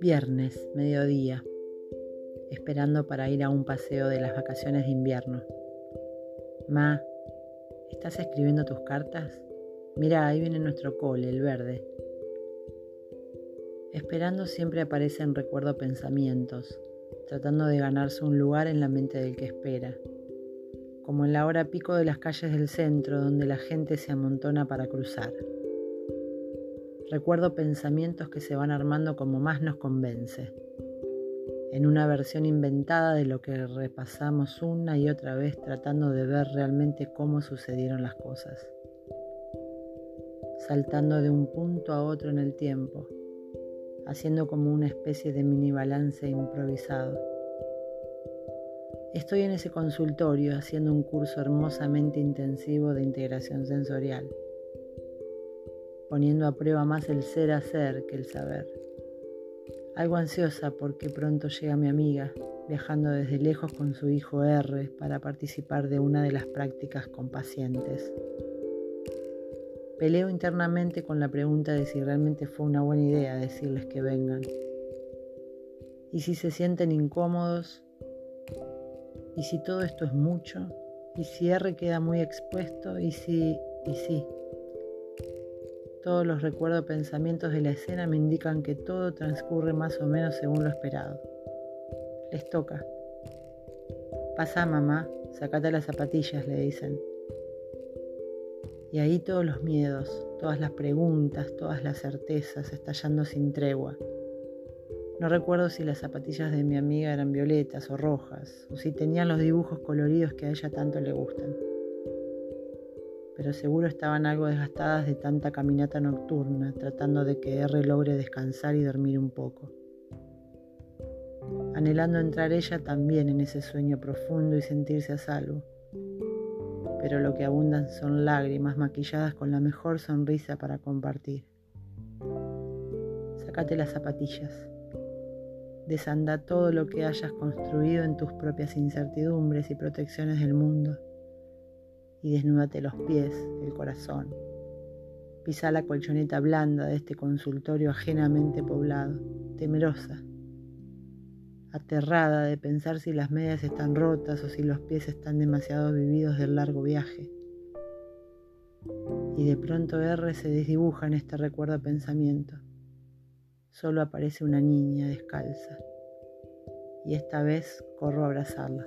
Viernes, mediodía, esperando para ir a un paseo de las vacaciones de invierno. Ma, ¿estás escribiendo tus cartas? Mira, ahí viene nuestro cole, el verde. Esperando siempre aparecen recuerdo pensamientos, tratando de ganarse un lugar en la mente del que espera, como en la hora pico de las calles del centro donde la gente se amontona para cruzar. Recuerdo pensamientos que se van armando como más nos convence, en una versión inventada de lo que repasamos una y otra vez tratando de ver realmente cómo sucedieron las cosas, saltando de un punto a otro en el tiempo, haciendo como una especie de mini balance improvisado. Estoy en ese consultorio haciendo un curso hermosamente intensivo de integración sensorial poniendo a prueba más el ser hacer que el saber. Algo ansiosa porque pronto llega mi amiga, viajando desde lejos con su hijo R para participar de una de las prácticas con pacientes. Peleo internamente con la pregunta de si realmente fue una buena idea decirles que vengan. Y si se sienten incómodos, y si todo esto es mucho, y si R queda muy expuesto, y si, y si. Todos los recuerdos pensamientos de la escena me indican que todo transcurre más o menos según lo esperado. Les toca. Pasa, mamá, sacate las zapatillas, le dicen. Y ahí todos los miedos, todas las preguntas, todas las certezas estallando sin tregua. No recuerdo si las zapatillas de mi amiga eran violetas o rojas, o si tenían los dibujos coloridos que a ella tanto le gustan pero seguro estaban algo desgastadas de tanta caminata nocturna, tratando de que R logre descansar y dormir un poco. Anhelando entrar ella también en ese sueño profundo y sentirse a salvo. Pero lo que abundan son lágrimas maquilladas con la mejor sonrisa para compartir. Sácate las zapatillas. Desanda todo lo que hayas construido en tus propias incertidumbres y protecciones del mundo y desnúdate los pies, el corazón. Pisa la colchoneta blanda de este consultorio ajenamente poblado, temerosa, aterrada de pensar si las medias están rotas o si los pies están demasiado vividos del largo viaje. Y de pronto R se desdibuja en este recuerdo pensamiento. Solo aparece una niña descalza. Y esta vez corro a abrazarla.